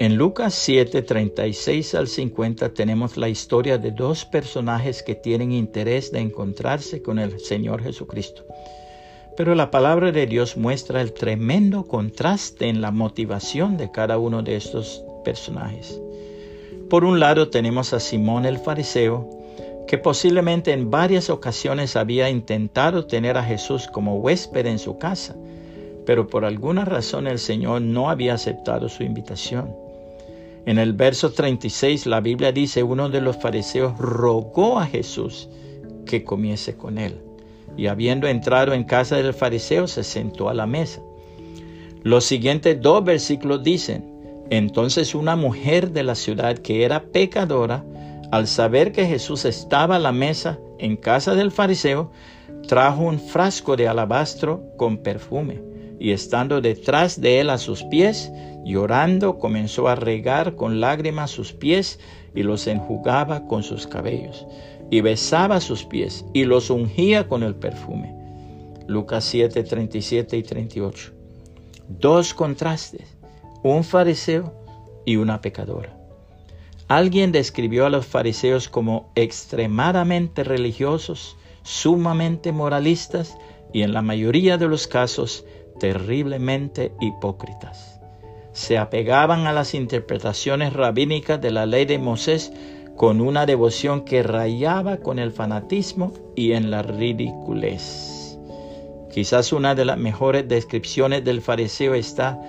En Lucas 7, 36 al 50 tenemos la historia de dos personajes que tienen interés de encontrarse con el Señor Jesucristo. Pero la palabra de Dios muestra el tremendo contraste en la motivación de cada uno de estos personajes. Por un lado tenemos a Simón el fariseo, que posiblemente en varias ocasiones había intentado tener a Jesús como huésped en su casa, pero por alguna razón el Señor no había aceptado su invitación. En el verso 36 la Biblia dice, uno de los fariseos rogó a Jesús que comiese con él. Y habiendo entrado en casa del fariseo, se sentó a la mesa. Los siguientes dos versículos dicen, entonces una mujer de la ciudad que era pecadora, al saber que Jesús estaba a la mesa en casa del fariseo, trajo un frasco de alabastro con perfume y estando detrás de él a sus pies, llorando, comenzó a regar con lágrimas sus pies y los enjugaba con sus cabellos, y besaba sus pies y los ungía con el perfume. Lucas 7, 37 y 38. Dos contrastes, un fariseo y una pecadora. Alguien describió a los fariseos como extremadamente religiosos, sumamente moralistas y en la mayoría de los casos terriblemente hipócritas. Se apegaban a las interpretaciones rabínicas de la ley de Moisés con una devoción que rayaba con el fanatismo y en la ridiculez. Quizás una de las mejores descripciones del fariseo está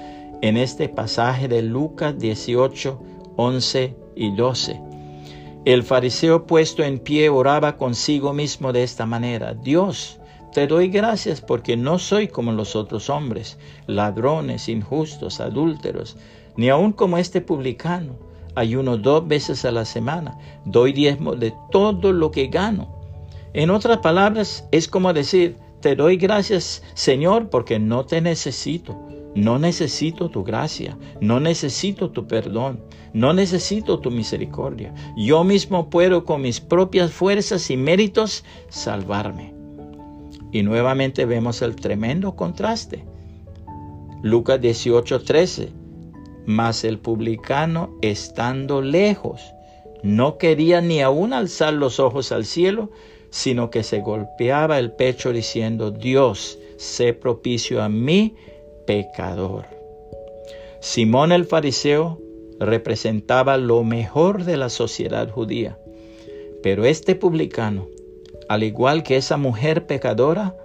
en este pasaje de Lucas 18, 11 y 12. El fariseo puesto en pie oraba consigo mismo de esta manera, Dios, te doy gracias porque no soy como los otros hombres, ladrones, injustos, adúlteros, ni aun como este publicano. Ayuno dos veces a la semana, doy diezmo de todo lo que gano. En otras palabras, es como decir, te doy gracias, Señor, porque no te necesito. No necesito tu gracia, no necesito tu perdón, no necesito tu misericordia. Yo mismo puedo con mis propias fuerzas y méritos salvarme. Y nuevamente vemos el tremendo contraste. Lucas 18:13. Mas el publicano, estando lejos, no quería ni aún alzar los ojos al cielo, sino que se golpeaba el pecho diciendo, Dios, sé propicio a mí, pecador. Simón el fariseo representaba lo mejor de la sociedad judía, pero este publicano al igual que esa mujer pecadora,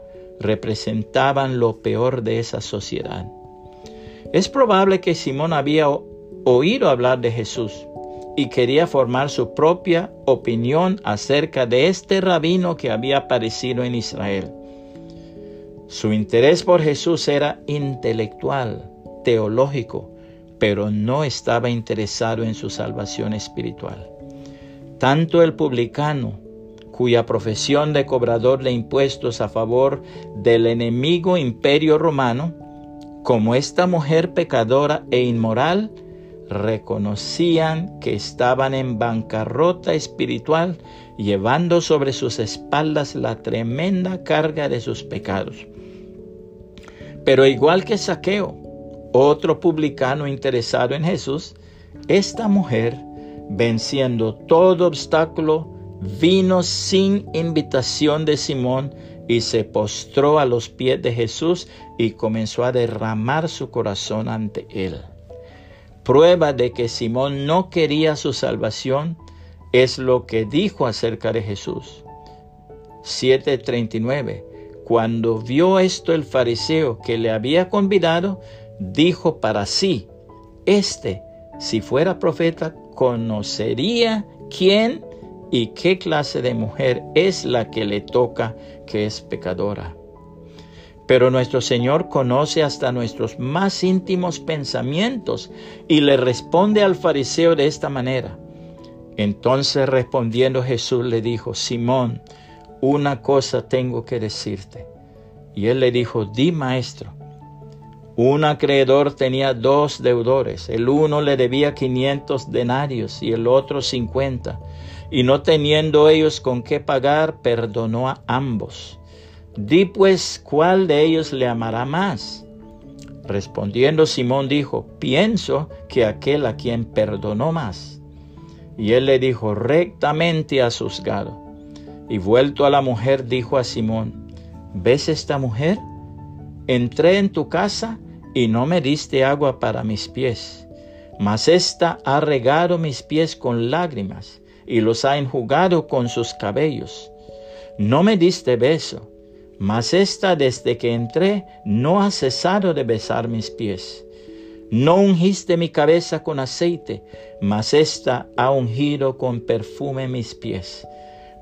representaban lo peor de esa sociedad. Es probable que Simón había oído hablar de Jesús y quería formar su propia opinión acerca de este rabino que había aparecido en Israel. Su interés por Jesús era intelectual, teológico, pero no estaba interesado en su salvación espiritual. Tanto el publicano cuya profesión de cobrador de impuestos a favor del enemigo imperio romano, como esta mujer pecadora e inmoral, reconocían que estaban en bancarrota espiritual, llevando sobre sus espaldas la tremenda carga de sus pecados. Pero igual que Saqueo, otro publicano interesado en Jesús, esta mujer, venciendo todo obstáculo, vino sin invitación de Simón y se postró a los pies de Jesús y comenzó a derramar su corazón ante él. Prueba de que Simón no quería su salvación es lo que dijo acerca de Jesús. 7:39 Cuando vio esto el fariseo que le había convidado, dijo para sí, este, si fuera profeta, conocería quién y qué clase de mujer es la que le toca que es pecadora. Pero nuestro Señor conoce hasta nuestros más íntimos pensamientos y le responde al fariseo de esta manera. Entonces respondiendo Jesús le dijo, Simón, una cosa tengo que decirte. Y él le dijo, di maestro. Un acreedor tenía dos deudores. El uno le debía quinientos denarios y el otro cincuenta y no teniendo ellos con qué pagar, perdonó a ambos. Di pues cuál de ellos le amará más. Respondiendo Simón dijo, pienso que aquel a quien perdonó más. Y él le dijo, rectamente has juzgado. Y vuelto a la mujer, dijo a Simón, ¿ves esta mujer? Entré en tu casa y no me diste agua para mis pies, mas ésta ha regado mis pies con lágrimas y los ha enjugado con sus cabellos. No me diste beso, mas ésta desde que entré no ha cesado de besar mis pies. No ungiste mi cabeza con aceite, mas ésta ha ungido con perfume mis pies.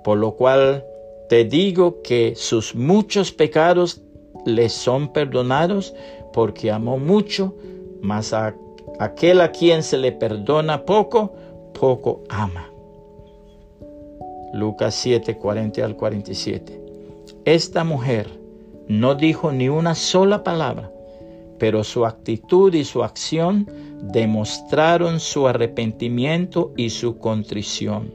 Por lo cual te digo que sus muchos pecados le son perdonados porque amó mucho, mas a aquel a quien se le perdona poco, poco ama. Lucas 7, 40 al 47. Esta mujer no dijo ni una sola palabra, pero su actitud y su acción demostraron su arrepentimiento y su contrición.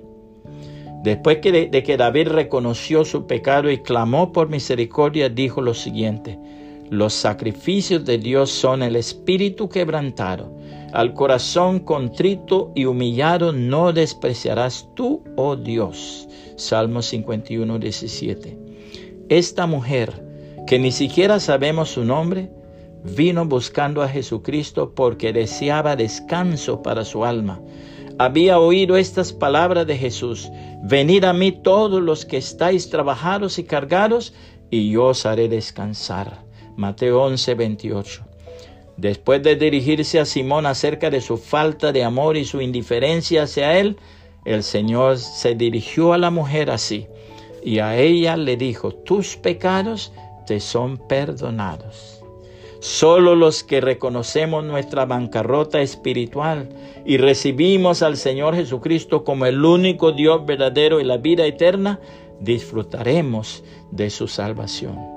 Después de, que David reconoció su pecado y clamó por misericordia, dijo lo siguiente, los sacrificios de Dios son el espíritu quebrantado, al corazón contrito y humillado no despreciarás tú, oh Dios. Salmo 51, 17. Esta mujer, que ni siquiera sabemos su nombre, vino buscando a Jesucristo porque deseaba descanso para su alma había oído estas palabras de Jesús, venid a mí todos los que estáis trabajados y cargados, y yo os haré descansar. Mateo 11, 28. Después de dirigirse a Simón acerca de su falta de amor y su indiferencia hacia él, el Señor se dirigió a la mujer así, y a ella le dijo, tus pecados te son perdonados. Solo los que reconocemos nuestra bancarrota espiritual y recibimos al Señor Jesucristo como el único Dios verdadero y la vida eterna, disfrutaremos de su salvación.